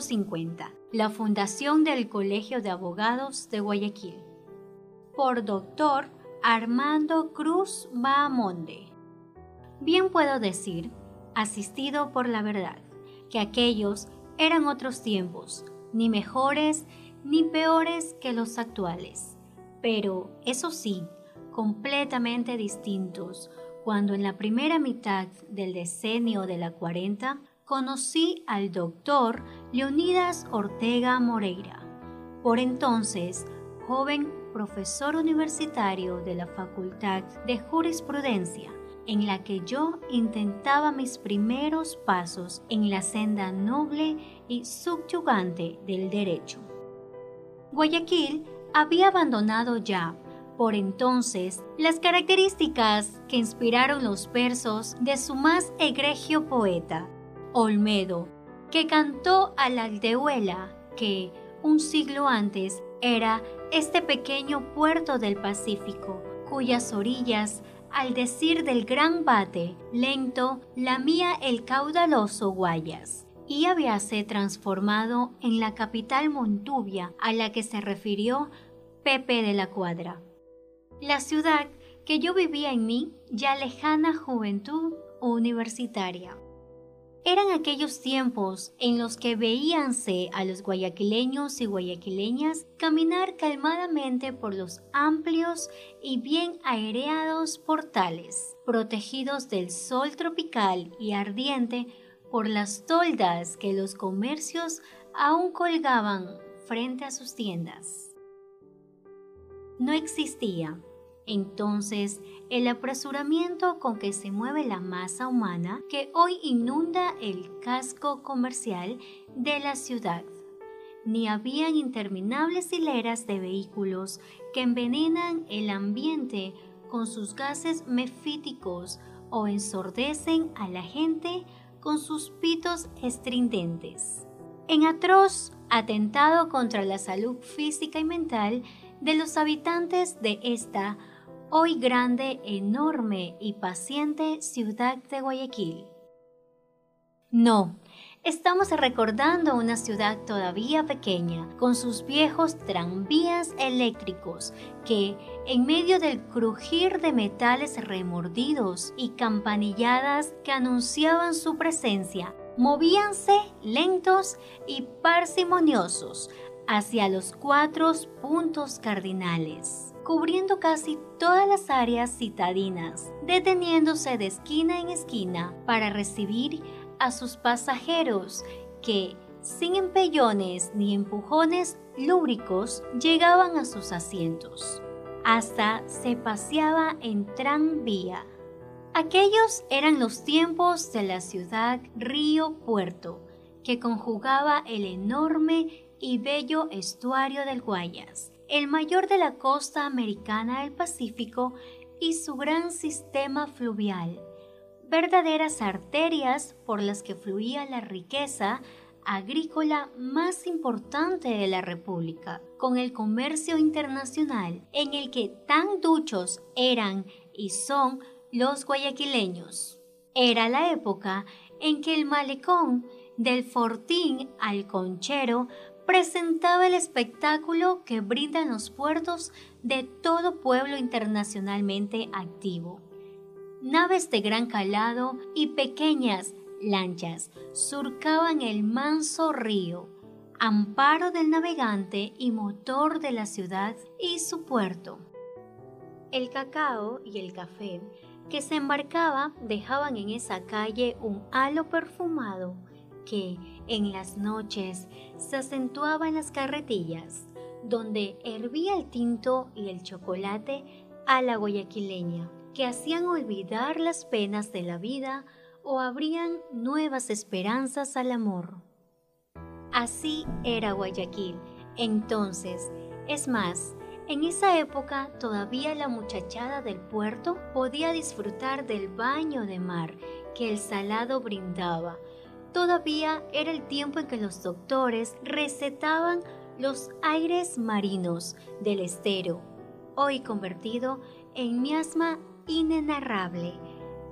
1950, la fundación del Colegio de Abogados de Guayaquil. Por doctor Armando Cruz Bahamonde. Bien puedo decir, asistido por la verdad, que aquellos eran otros tiempos, ni mejores ni peores que los actuales, pero eso sí, completamente distintos, cuando en la primera mitad del decenio de la 40 conocí al doctor Leonidas Ortega Moreira, por entonces joven profesor universitario de la Facultad de Jurisprudencia, en la que yo intentaba mis primeros pasos en la senda noble y subyugante del derecho. Guayaquil había abandonado ya por entonces las características que inspiraron los versos de su más egregio poeta, Olmedo, que cantó a la aldehuela que, un siglo antes, era este pequeño puerto del Pacífico, cuyas orillas, al decir del gran bate, lento, lamía el caudaloso Guayas y habíase transformado en la capital Montubia a la que se refirió Pepe de la Cuadra. La ciudad que yo vivía en mi ya lejana juventud universitaria. Eran aquellos tiempos en los que veíanse a los guayaquileños y guayaquileñas caminar calmadamente por los amplios y bien aireados portales, protegidos del sol tropical y ardiente por las toldas que los comercios aún colgaban frente a sus tiendas. No existía entonces, el apresuramiento con que se mueve la masa humana que hoy inunda el casco comercial de la ciudad. Ni habían interminables hileras de vehículos que envenenan el ambiente con sus gases mefíticos o ensordecen a la gente con sus pitos estridentes. En atroz atentado contra la salud física y mental de los habitantes de esta hoy grande, enorme y paciente ciudad de Guayaquil. No, estamos recordando una ciudad todavía pequeña, con sus viejos tranvías eléctricos que, en medio del crujir de metales remordidos y campanilladas que anunciaban su presencia, movíanse lentos y parsimoniosos hacia los cuatro puntos cardinales cubriendo casi todas las áreas citadinas, deteniéndose de esquina en esquina para recibir a sus pasajeros que, sin empellones ni empujones lúbricos, llegaban a sus asientos. Hasta se paseaba en tranvía. Aquellos eran los tiempos de la ciudad Río-Puerto, que conjugaba el enorme y bello estuario del Guayas, el mayor de la costa americana del Pacífico y su gran sistema fluvial, verdaderas arterias por las que fluía la riqueza agrícola más importante de la República, con el comercio internacional en el que tan duchos eran y son los guayaquileños. Era la época en que el malecón del Fortín al Conchero presentaba el espectáculo que brindan los puertos de todo pueblo internacionalmente activo. Naves de gran calado y pequeñas lanchas surcaban el manso río, amparo del navegante y motor de la ciudad y su puerto. El cacao y el café que se embarcaba dejaban en esa calle un halo perfumado que en las noches se acentuaba en las carretillas, donde hervía el tinto y el chocolate a la guayaquileña, que hacían olvidar las penas de la vida o abrían nuevas esperanzas al amor. Así era Guayaquil, entonces, es más, en esa época todavía la muchachada del puerto podía disfrutar del baño de mar que el salado brindaba, Todavía era el tiempo en que los doctores recetaban los aires marinos del estero, hoy convertido en miasma inenarrable,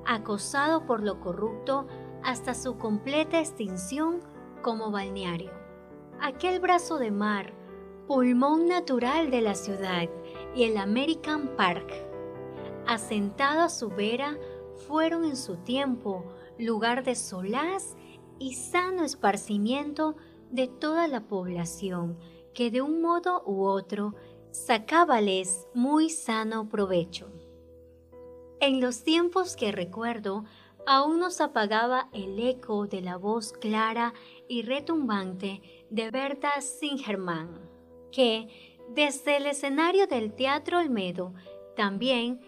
acosado por lo corrupto hasta su completa extinción como balneario. Aquel brazo de mar, pulmón natural de la ciudad y el American Park, asentado a su vera, fueron en su tiempo lugar de solaz y sano esparcimiento de toda la población que de un modo u otro sacábales muy sano provecho. En los tiempos que recuerdo, aún nos apagaba el eco de la voz clara y retumbante de Berta Singerman, que, desde el escenario del Teatro Olmedo, también,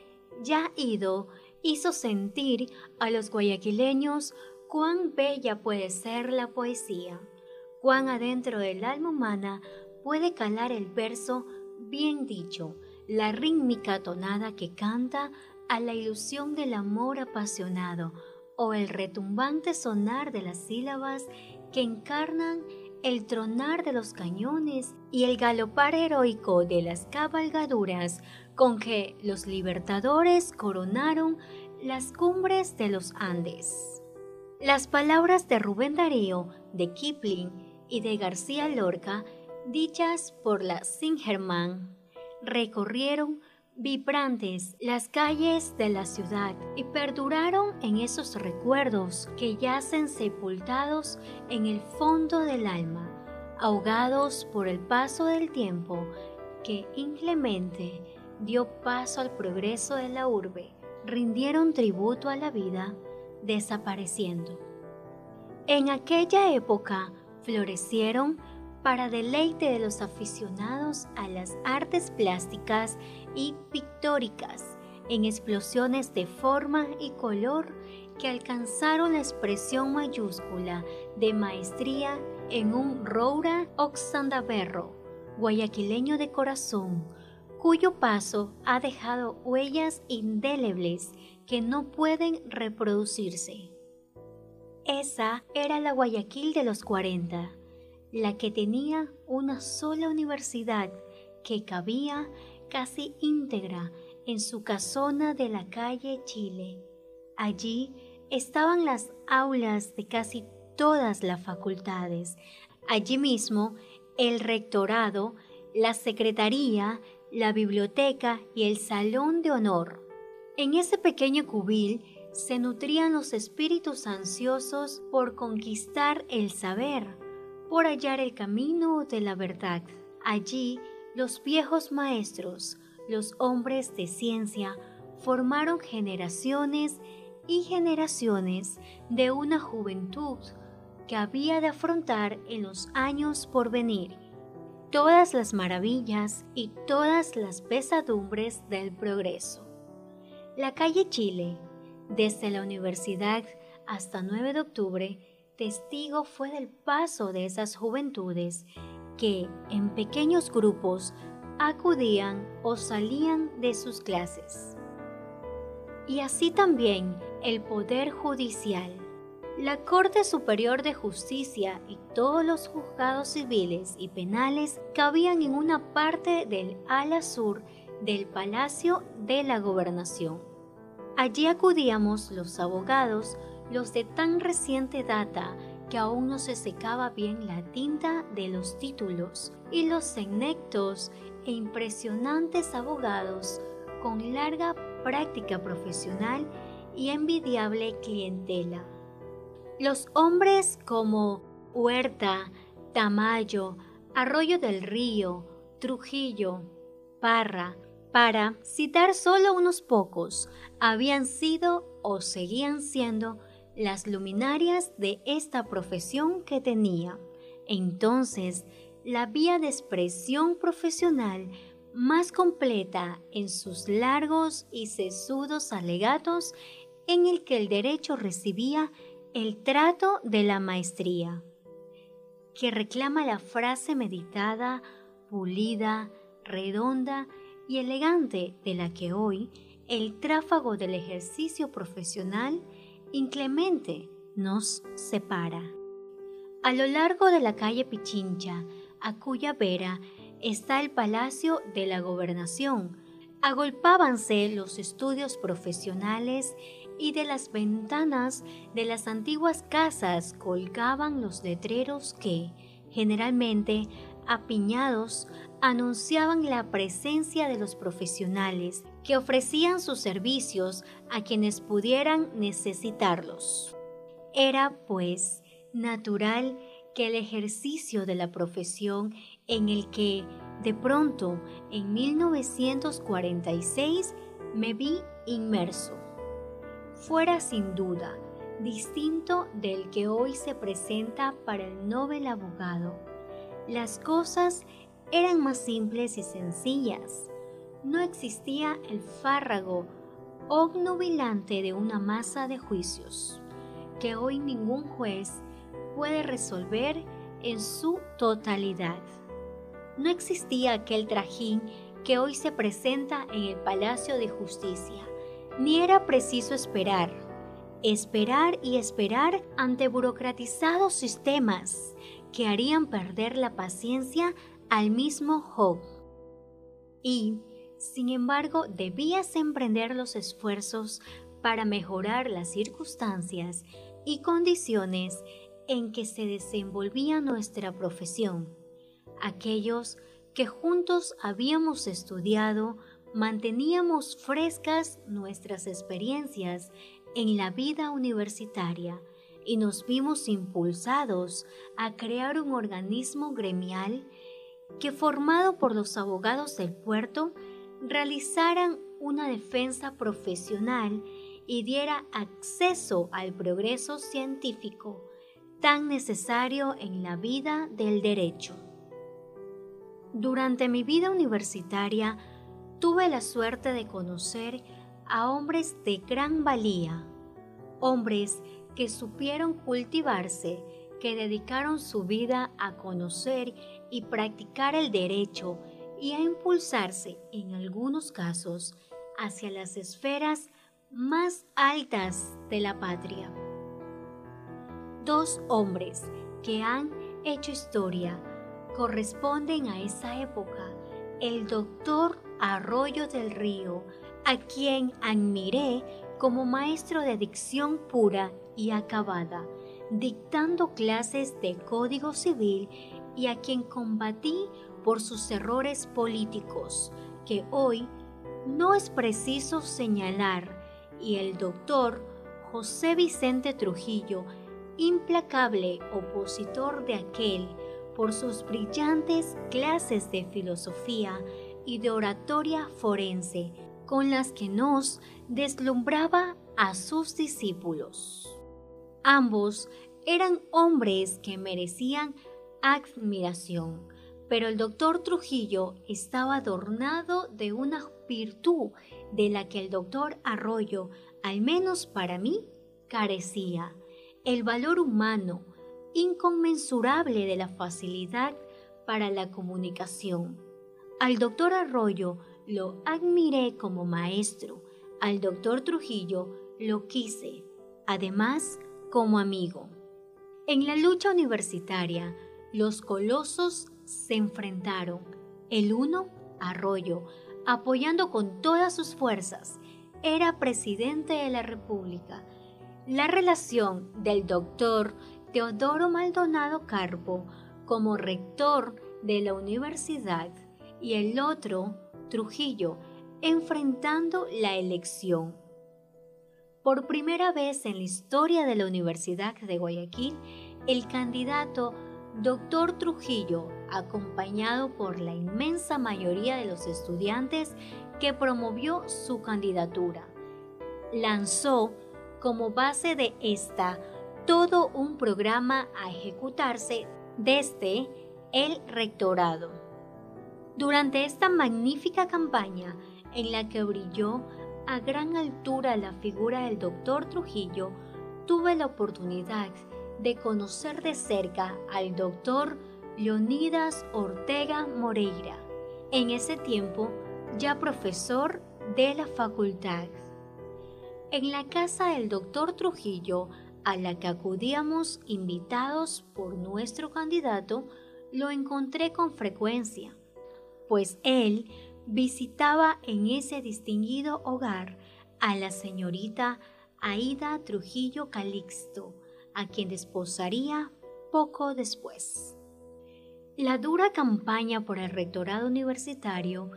ya ido, hizo sentir a los guayaquileños cuán bella puede ser la poesía, cuán adentro del alma humana puede calar el verso bien dicho, la rítmica tonada que canta a la ilusión del amor apasionado o el retumbante sonar de las sílabas que encarnan el tronar de los cañones y el galopar heroico de las cabalgaduras con que los libertadores coronaron las cumbres de los Andes. Las palabras de Rubén Darío, de Kipling y de García Lorca, dichas por la Singerman, recorrieron vibrantes las calles de la ciudad y perduraron en esos recuerdos que yacen sepultados en el fondo del alma, ahogados por el paso del tiempo que inclemente dio paso al progreso de la urbe, rindieron tributo a la vida, desapareciendo. En aquella época florecieron para deleite de los aficionados a las artes plásticas y pictóricas, en explosiones de forma y color que alcanzaron la expresión mayúscula de maestría en un Roura Oxandaberro, guayaquileño de corazón, cuyo paso ha dejado huellas indelebles que no pueden reproducirse. Esa era la Guayaquil de los 40 la que tenía una sola universidad que cabía casi íntegra en su casona de la calle Chile. Allí estaban las aulas de casi todas las facultades. Allí mismo el rectorado, la secretaría, la biblioteca y el salón de honor. En ese pequeño cubil se nutrían los espíritus ansiosos por conquistar el saber por hallar el camino de la verdad. Allí los viejos maestros, los hombres de ciencia, formaron generaciones y generaciones de una juventud que había de afrontar en los años por venir todas las maravillas y todas las pesadumbres del progreso. La calle Chile, desde la universidad hasta 9 de octubre, testigo fue del paso de esas juventudes que en pequeños grupos acudían o salían de sus clases. Y así también el Poder Judicial. La Corte Superior de Justicia y todos los juzgados civiles y penales cabían en una parte del ala sur del Palacio de la Gobernación. Allí acudíamos los abogados, los de tan reciente data que aún no se secaba bien la tinta de los títulos, y los senectos e impresionantes abogados con larga práctica profesional y envidiable clientela. Los hombres como Huerta, Tamayo, Arroyo del Río, Trujillo, Parra, para citar solo unos pocos, habían sido o seguían siendo las luminarias de esta profesión que tenía. Entonces, la vía de expresión profesional más completa en sus largos y sesudos alegatos en el que el derecho recibía el trato de la maestría, que reclama la frase meditada, pulida, redonda y elegante de la que hoy el tráfago del ejercicio profesional inclemente nos separa. A lo largo de la calle Pichincha, a cuya vera está el Palacio de la Gobernación, agolpábanse los estudios profesionales y de las ventanas de las antiguas casas colgaban los letreros que, generalmente apiñados, anunciaban la presencia de los profesionales que ofrecían sus servicios a quienes pudieran necesitarlos. Era, pues, natural que el ejercicio de la profesión en el que, de pronto, en 1946, me vi inmerso, fuera sin duda distinto del que hoy se presenta para el Nobel abogado. Las cosas eran más simples y sencillas. No existía el fárrago obnubilante de una masa de juicios que hoy ningún juez puede resolver en su totalidad. No existía aquel trajín que hoy se presenta en el Palacio de Justicia, ni era preciso esperar, esperar y esperar ante burocratizados sistemas que harían perder la paciencia al mismo Job. Y, sin embargo, debías emprender los esfuerzos para mejorar las circunstancias y condiciones en que se desenvolvía nuestra profesión. Aquellos que juntos habíamos estudiado, manteníamos frescas nuestras experiencias en la vida universitaria y nos vimos impulsados a crear un organismo gremial que formado por los abogados del puerto realizaran una defensa profesional y diera acceso al progreso científico tan necesario en la vida del derecho. Durante mi vida universitaria tuve la suerte de conocer a hombres de gran valía, hombres que supieron cultivarse, que dedicaron su vida a conocer y practicar el derecho y a impulsarse, en algunos casos, hacia las esferas más altas de la patria. Dos hombres que han hecho historia corresponden a esa época. El doctor Arroyo del Río, a quien admiré como maestro de dicción pura y acabada, dictando clases de código civil y a quien combatí por sus errores políticos, que hoy no es preciso señalar, y el doctor José Vicente Trujillo, implacable opositor de aquel por sus brillantes clases de filosofía y de oratoria forense, con las que nos deslumbraba a sus discípulos. Ambos eran hombres que merecían admiración, pero el doctor Trujillo estaba adornado de una virtud de la que el doctor Arroyo, al menos para mí, carecía, el valor humano, inconmensurable de la facilidad para la comunicación. Al doctor Arroyo lo admiré como maestro, al doctor Trujillo lo quise, además como amigo. En la lucha universitaria, los colosos se enfrentaron, el uno, Arroyo, apoyando con todas sus fuerzas, era presidente de la República. La relación del doctor Teodoro Maldonado Carpo como rector de la universidad y el otro, Trujillo, enfrentando la elección. Por primera vez en la historia de la Universidad de Guayaquil, el candidato Doctor Trujillo, acompañado por la inmensa mayoría de los estudiantes que promovió su candidatura, lanzó como base de esta todo un programa a ejecutarse desde el rectorado. Durante esta magnífica campaña en la que brilló a gran altura la figura del doctor Trujillo, tuve la oportunidad de conocer de cerca al doctor Leonidas Ortega Moreira, en ese tiempo ya profesor de la facultad. En la casa del doctor Trujillo a la que acudíamos invitados por nuestro candidato, lo encontré con frecuencia, pues él visitaba en ese distinguido hogar a la señorita Aida Trujillo Calixto, a quien desposaría poco después. La dura campaña por el rectorado universitario,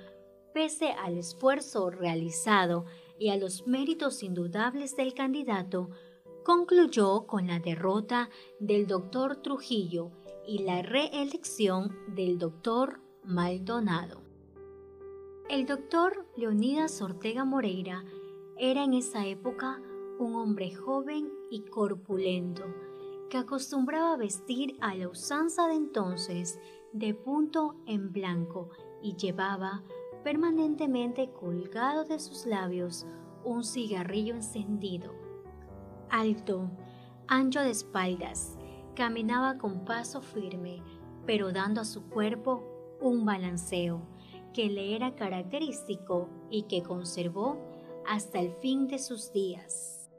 pese al esfuerzo realizado y a los méritos indudables del candidato, concluyó con la derrota del doctor Trujillo y la reelección del doctor Maldonado. El doctor Leonidas Ortega Moreira era en esa época un hombre joven y corpulento que acostumbraba vestir a la usanza de entonces de punto en blanco y llevaba permanentemente colgado de sus labios un cigarrillo encendido. Alto, ancho de espaldas, caminaba con paso firme, pero dando a su cuerpo un balanceo que le era característico y que conservó hasta el fin de sus días.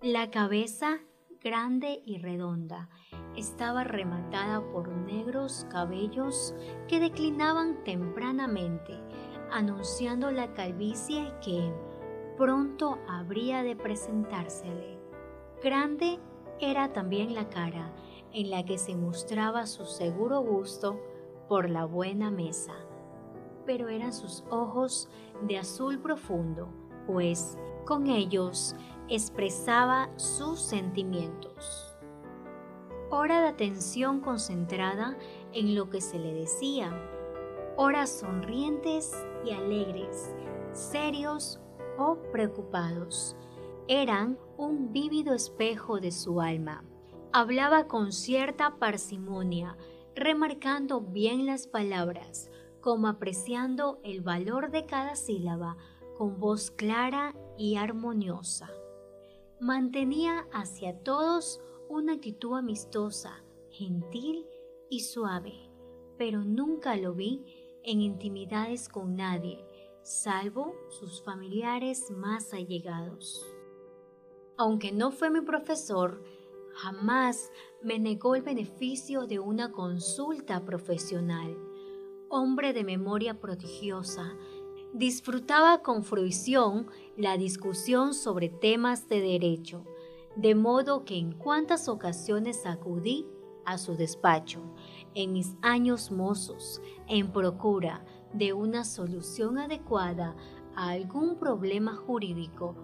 La cabeza, grande y redonda, estaba rematada por negros cabellos que declinaban tempranamente, anunciando la calvicie que pronto habría de presentársele. Grande era también la cara, en la que se mostraba su seguro gusto por la buena mesa, pero eran sus ojos de azul profundo, pues con ellos expresaba sus sentimientos. Hora de atención concentrada en lo que se le decía, horas sonrientes y alegres, serios o preocupados. Eran un vívido espejo de su alma. Hablaba con cierta parsimonia, remarcando bien las palabras, como apreciando el valor de cada sílaba, con voz clara y armoniosa. Mantenía hacia todos una actitud amistosa, gentil y suave, pero nunca lo vi en intimidades con nadie, salvo sus familiares más allegados. Aunque no fue mi profesor, jamás me negó el beneficio de una consulta profesional. Hombre de memoria prodigiosa, disfrutaba con fruición la discusión sobre temas de derecho, de modo que en cuantas ocasiones acudí a su despacho, en mis años mozos, en procura de una solución adecuada a algún problema jurídico,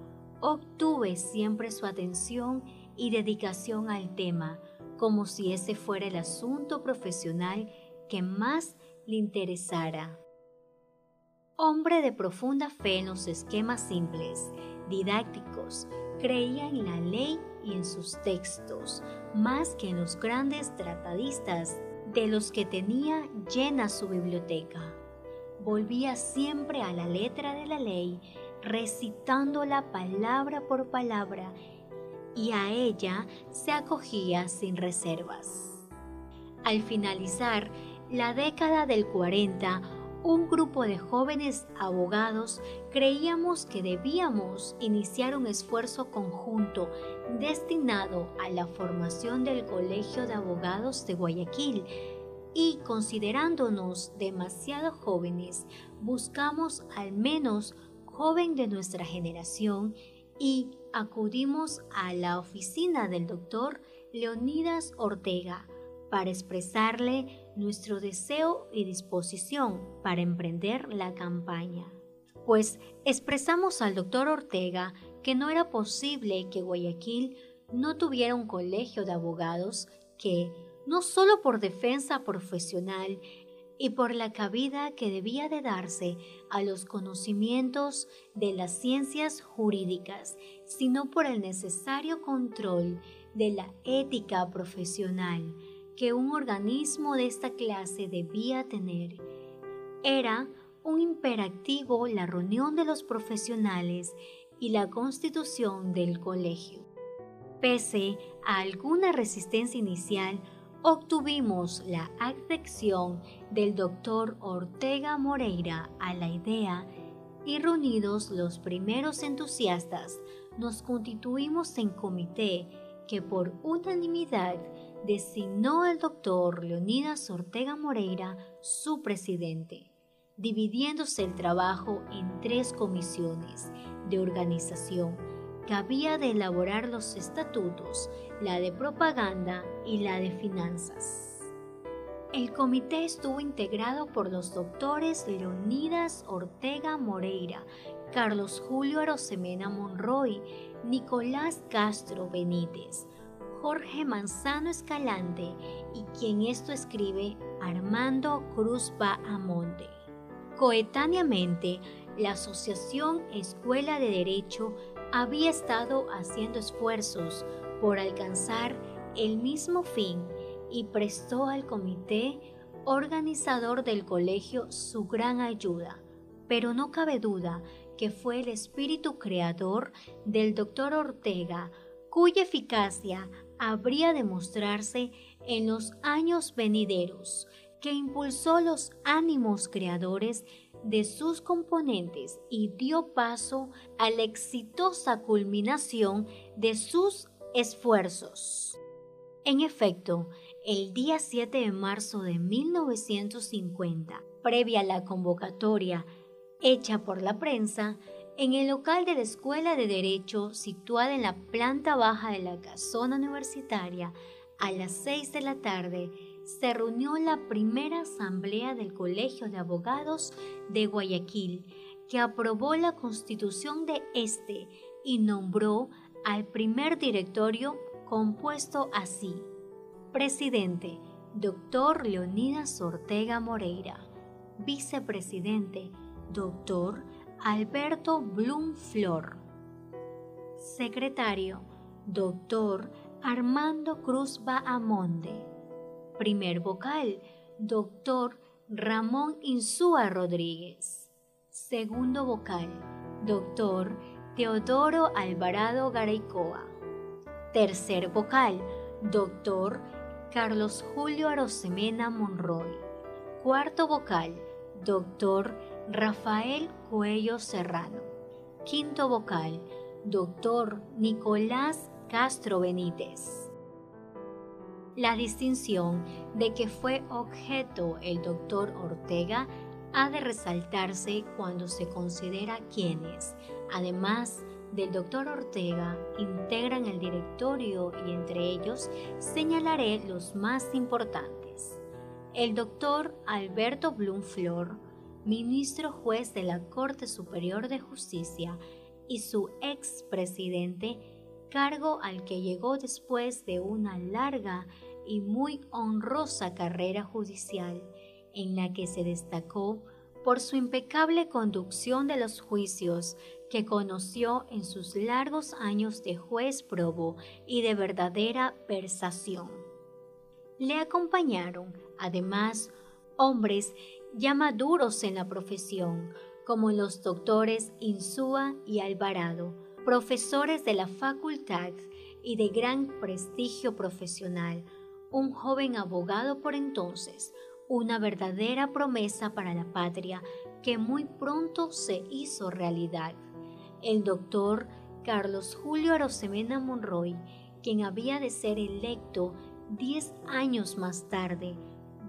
obtuve siempre su atención y dedicación al tema, como si ese fuera el asunto profesional que más le interesara hombre de profunda fe en los esquemas simples, didácticos, creía en la ley y en sus textos, más que en los grandes tratadistas de los que tenía llena su biblioteca. Volvía siempre a la letra de la ley, recitándola palabra por palabra, y a ella se acogía sin reservas. Al finalizar la década del 40, un grupo de jóvenes abogados creíamos que debíamos iniciar un esfuerzo conjunto destinado a la formación del Colegio de Abogados de Guayaquil. Y considerándonos demasiado jóvenes, buscamos al menos joven de nuestra generación y acudimos a la oficina del doctor Leonidas Ortega para expresarle nuestro deseo y disposición para emprender la campaña. Pues expresamos al doctor Ortega que no era posible que Guayaquil no tuviera un colegio de abogados que, no solo por defensa profesional y por la cabida que debía de darse a los conocimientos de las ciencias jurídicas, sino por el necesario control de la ética profesional, que un organismo de esta clase debía tener. Era un imperativo la reunión de los profesionales y la constitución del colegio. Pese a alguna resistencia inicial, obtuvimos la adhesión del doctor Ortega Moreira a la idea y reunidos los primeros entusiastas, nos constituimos en comité que por unanimidad designó al doctor Leonidas Ortega Moreira su presidente, dividiéndose el trabajo en tres comisiones de organización que había de elaborar los estatutos, la de propaganda y la de finanzas. El comité estuvo integrado por los doctores Leonidas Ortega Moreira, Carlos Julio Arosemena Monroy, Nicolás Castro Benítez, Jorge Manzano Escalante y quien esto escribe Armando Cruz Amonte. Coetáneamente, la Asociación Escuela de Derecho había estado haciendo esfuerzos por alcanzar el mismo fin y prestó al comité organizador del colegio su gran ayuda, pero no cabe duda que fue el espíritu creador del doctor Ortega, cuya eficacia habría de mostrarse en los años venideros, que impulsó los ánimos creadores de sus componentes y dio paso a la exitosa culminación de sus esfuerzos. En efecto, el día 7 de marzo de 1950, previa a la convocatoria hecha por la prensa, en el local de la Escuela de Derecho, situada en la planta baja de la casona universitaria, a las 6 de la tarde, se reunió la primera asamblea del Colegio de Abogados de Guayaquil, que aprobó la constitución de este y nombró al primer directorio compuesto así. Presidente, Dr. Leonidas Ortega Moreira. Vicepresidente, Dr. Alberto Blum Flor. Secretario, Dr. Armando Cruz Bahamonde. Primer vocal, Dr. Ramón Insúa Rodríguez. Segundo vocal, Dr. Teodoro Alvarado Garaycoa. Tercer vocal, Dr. Carlos Julio Arosemena Monroy. Cuarto vocal, Dr. Rafael Cuello Serrano. Quinto vocal, Dr. Nicolás Castro Benítez. La distinción de que fue objeto el doctor Ortega ha de resaltarse cuando se considera quienes, además del doctor Ortega, integran el directorio y entre ellos señalaré los más importantes. El doctor Alberto Blumflor, ministro juez de la Corte Superior de Justicia y su expresidente, cargo al que llegó después de una larga y muy honrosa carrera judicial en la que se destacó por su impecable conducción de los juicios que conoció en sus largos años de juez probo y de verdadera versación. Le acompañaron, además, hombres ya maduros en la profesión, como los doctores Insúa y Alvarado, profesores de la facultad y de gran prestigio profesional, un joven abogado por entonces, una verdadera promesa para la patria que muy pronto se hizo realidad. El doctor Carlos Julio Arosemena Monroy, quien había de ser electo 10 años más tarde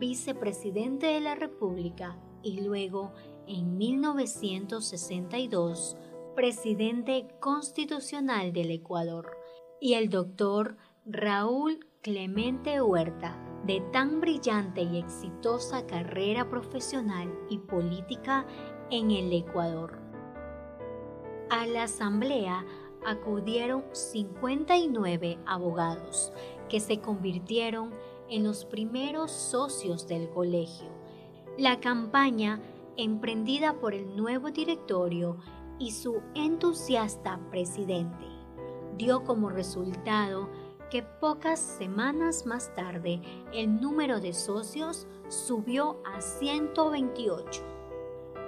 vicepresidente de la República y luego, en 1962, presidente constitucional del Ecuador, y el doctor Raúl Clemente Huerta, de tan brillante y exitosa carrera profesional y política en el Ecuador. A la asamblea acudieron 59 abogados que se convirtieron en los primeros socios del colegio. La campaña, emprendida por el nuevo directorio y su entusiasta presidente, dio como resultado que pocas semanas más tarde el número de socios subió a 128.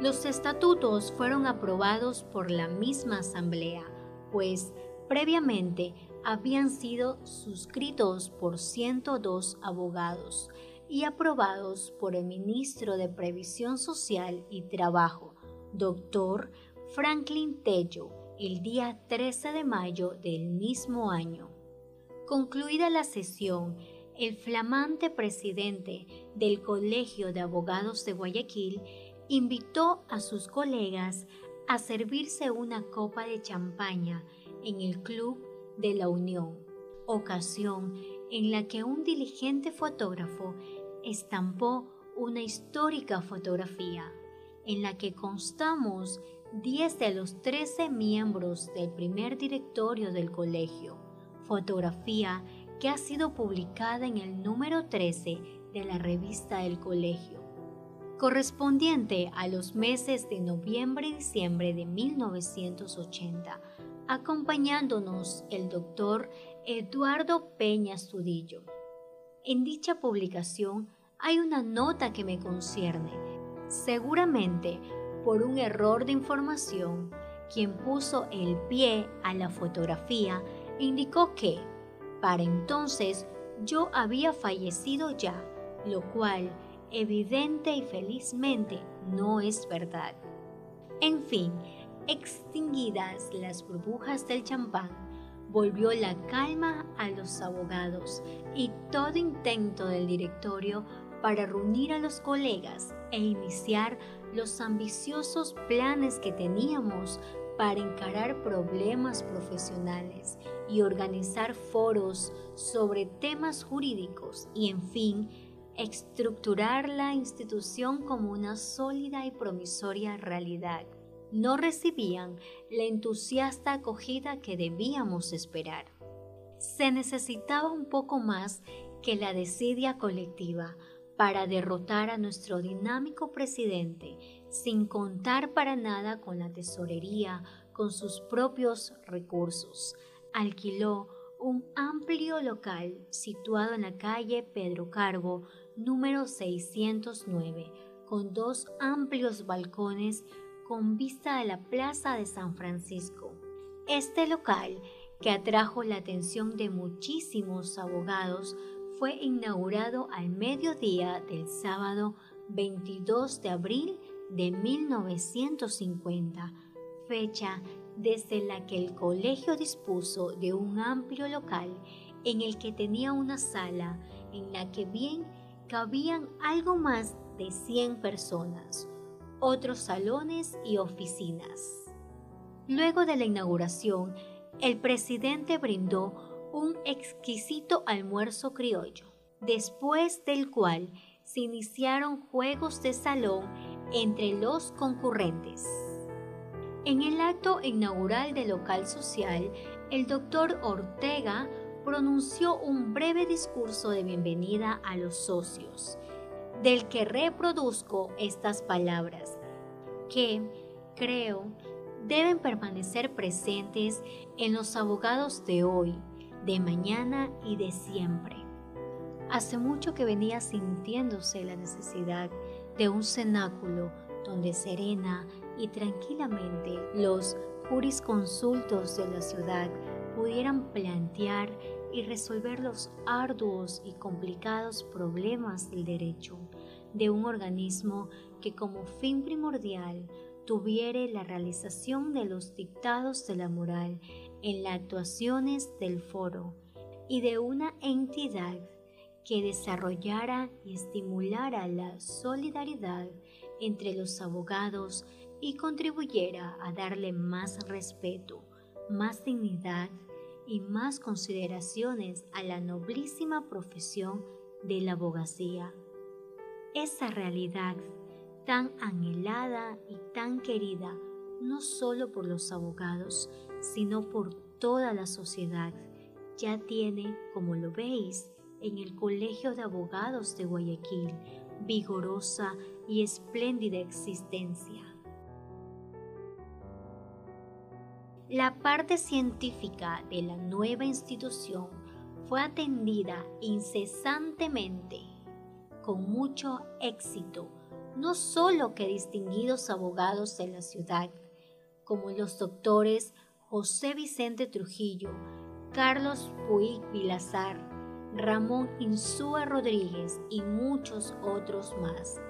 Los estatutos fueron aprobados por la misma Asamblea, pues previamente habían sido suscritos por 102 abogados y aprobados por el ministro de Previsión Social y Trabajo, doctor Franklin Tello, el día 13 de mayo del mismo año. Concluida la sesión, el flamante presidente del Colegio de Abogados de Guayaquil invitó a sus colegas a servirse una copa de champaña en el Club de la Unión, ocasión en la que un diligente fotógrafo estampó una histórica fotografía en la que constamos 10 de los 13 miembros del primer directorio del colegio, fotografía que ha sido publicada en el número 13 de la revista del colegio, correspondiente a los meses de noviembre y diciembre de 1980, acompañándonos el doctor Eduardo Peña Studillo. En dicha publicación hay una nota que me concierne. Seguramente por un error de información, quien puso el pie a la fotografía indicó que, para entonces, yo había fallecido ya, lo cual, evidente y felizmente, no es verdad. En fin, extinguidas las burbujas del champán, volvió la calma a los abogados y todo intento del directorio para reunir a los colegas e iniciar los ambiciosos planes que teníamos para encarar problemas profesionales y organizar foros sobre temas jurídicos y, en fin, estructurar la institución como una sólida y promisoria realidad. No recibían la entusiasta acogida que debíamos esperar. Se necesitaba un poco más que la desidia colectiva para derrotar a nuestro dinámico presidente sin contar para nada con la tesorería, con sus propios recursos. Alquiló un amplio local situado en la calle Pedro Carbo, número 609, con dos amplios balcones con vista a la Plaza de San Francisco. Este local, que atrajo la atención de muchísimos abogados, fue inaugurado al mediodía del sábado 22 de abril de 1950, fecha desde la que el colegio dispuso de un amplio local en el que tenía una sala en la que bien cabían algo más de 100 personas, otros salones y oficinas. Luego de la inauguración, el presidente brindó un exquisito almuerzo criollo, después del cual se iniciaron juegos de salón entre los concurrentes. En el acto inaugural del local social, el doctor Ortega pronunció un breve discurso de bienvenida a los socios, del que reproduzco estas palabras, que, creo, deben permanecer presentes en los abogados de hoy de mañana y de siempre. Hace mucho que venía sintiéndose la necesidad de un cenáculo donde serena y tranquilamente los jurisconsultos de la ciudad pudieran plantear y resolver los arduos y complicados problemas del derecho de un organismo que como fin primordial tuviere la realización de los dictados de la moral en las actuaciones del foro y de una entidad que desarrollara y estimulara la solidaridad entre los abogados y contribuyera a darle más respeto, más dignidad y más consideraciones a la noblísima profesión de la abogacía. Esa realidad tan anhelada y tan querida no solo por los abogados, sino por toda la sociedad. Ya tiene, como lo veis, en el Colegio de Abogados de Guayaquil, vigorosa y espléndida existencia. La parte científica de la nueva institución fue atendida incesantemente, con mucho éxito, no solo que distinguidos abogados de la ciudad, como los doctores José Vicente Trujillo, Carlos Puig Vilazar, Ramón Insúa Rodríguez y muchos otros más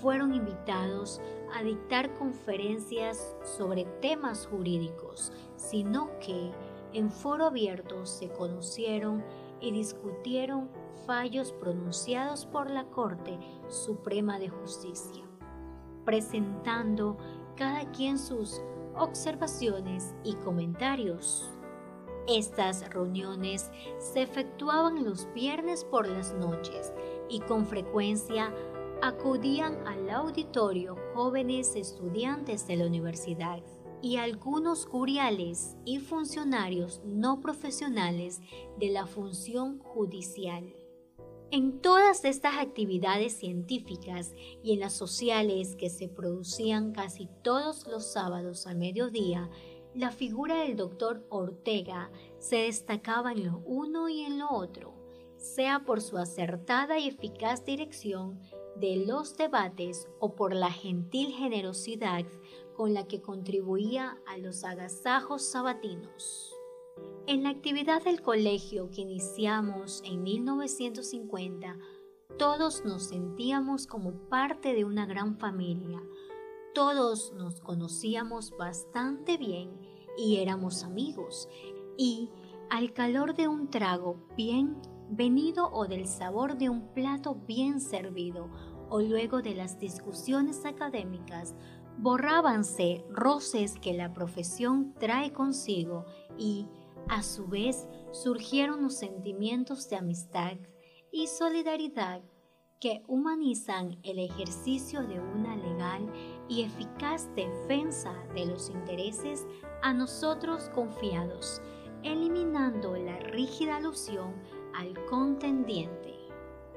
fueron invitados a dictar conferencias sobre temas jurídicos, sino que en foro abierto se conocieron y discutieron fallos pronunciados por la Corte Suprema de Justicia, presentando cada quien sus observaciones y comentarios. Estas reuniones se efectuaban los viernes por las noches y con frecuencia acudían al auditorio jóvenes estudiantes de la universidad y algunos curiales y funcionarios no profesionales de la función judicial. En todas estas actividades científicas y en las sociales que se producían casi todos los sábados al mediodía, la figura del doctor Ortega se destacaba en lo uno y en lo otro, sea por su acertada y eficaz dirección de los debates o por la gentil generosidad con la que contribuía a los agasajos sabatinos. En la actividad del colegio que iniciamos en 1950, todos nos sentíamos como parte de una gran familia. Todos nos conocíamos bastante bien y éramos amigos. Y al calor de un trago bien venido o del sabor de un plato bien servido o luego de las discusiones académicas, borrábanse roces que la profesión trae consigo y, a su vez, surgieron los sentimientos de amistad y solidaridad que humanizan el ejercicio de una legal y eficaz defensa de los intereses a nosotros confiados, eliminando la rígida alusión al contendiente,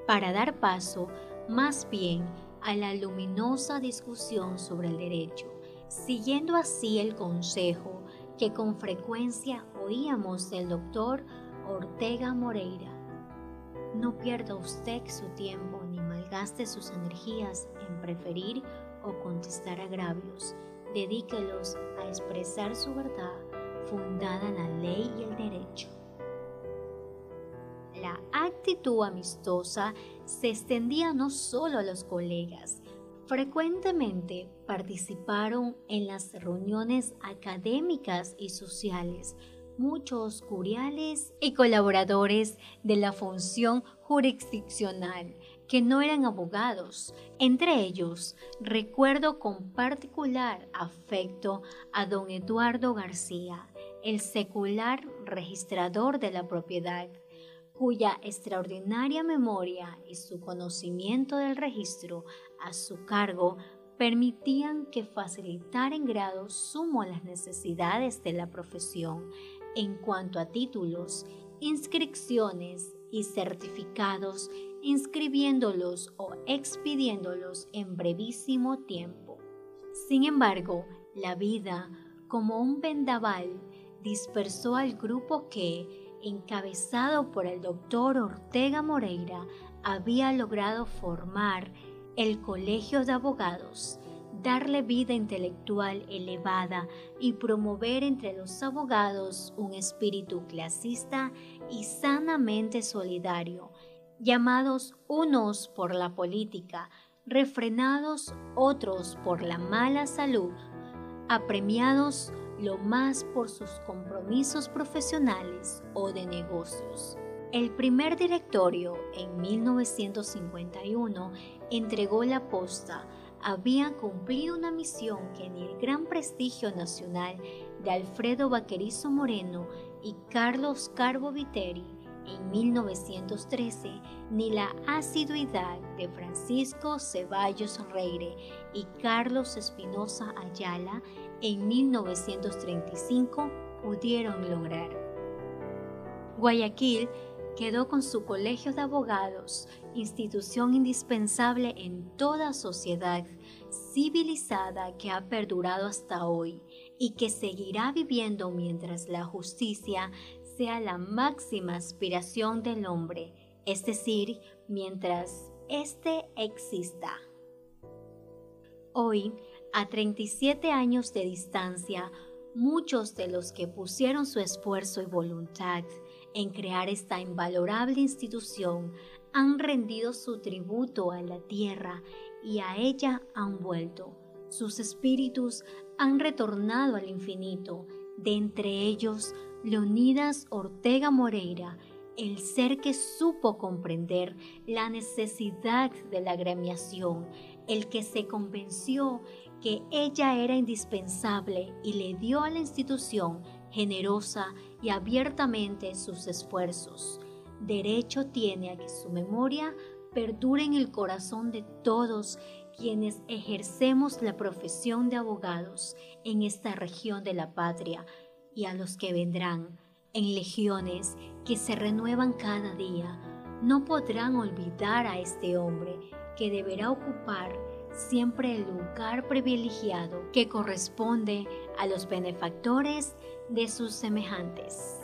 para dar paso más bien a la luminosa discusión sobre el derecho, siguiendo así el consejo que con frecuencia oíamos del doctor Ortega Moreira. No pierda usted su tiempo ni malgaste sus energías en preferir o contestar agravios. Dedíquelos a expresar su verdad fundada en la ley y el derecho. Actitud amistosa se extendía no solo a los colegas, frecuentemente participaron en las reuniones académicas y sociales. Muchos curiales y colaboradores de la función jurisdiccional que no eran abogados. Entre ellos, recuerdo con particular afecto a don Eduardo García, el secular registrador de la propiedad, cuya extraordinaria memoria y su conocimiento del registro a su cargo permitían que facilitar en grado sumo las necesidades de la profesión en cuanto a títulos, inscripciones y certificados, inscribiéndolos o expidiéndolos en brevísimo tiempo. Sin embargo, la vida, como un vendaval, dispersó al grupo que, encabezado por el doctor Ortega Moreira, había logrado formar el Colegio de Abogados, darle vida intelectual elevada y promover entre los abogados un espíritu clasista y sanamente solidario, llamados unos por la política, refrenados otros por la mala salud, apremiados lo más por sus compromisos profesionales o de negocios. El primer directorio, en 1951, entregó la posta. Había cumplido una misión que ni el gran prestigio nacional de Alfredo Vaquerizo Moreno y Carlos Carbo Viteri en 1913, ni la asiduidad de Francisco Ceballos Reire y Carlos Espinosa Ayala en 1935 pudieron lograr. Guayaquil quedó con su colegio de abogados, institución indispensable en toda sociedad civilizada que ha perdurado hasta hoy y que seguirá viviendo mientras la justicia sea la máxima aspiración del hombre, es decir, mientras éste exista. Hoy, a 37 años de distancia, muchos de los que pusieron su esfuerzo y voluntad en crear esta invalorable institución han rendido su tributo a la tierra y a ella han vuelto. Sus espíritus han retornado al infinito, de entre ellos Leonidas Ortega Moreira, el ser que supo comprender la necesidad de la gremiación, el que se convenció que ella era indispensable y le dio a la institución generosa y abiertamente sus esfuerzos. Derecho tiene a que su memoria perdure en el corazón de todos quienes ejercemos la profesión de abogados en esta región de la patria y a los que vendrán en legiones que se renuevan cada día, no podrán olvidar a este hombre que deberá ocupar siempre el lugar privilegiado que corresponde a los benefactores de sus semejantes.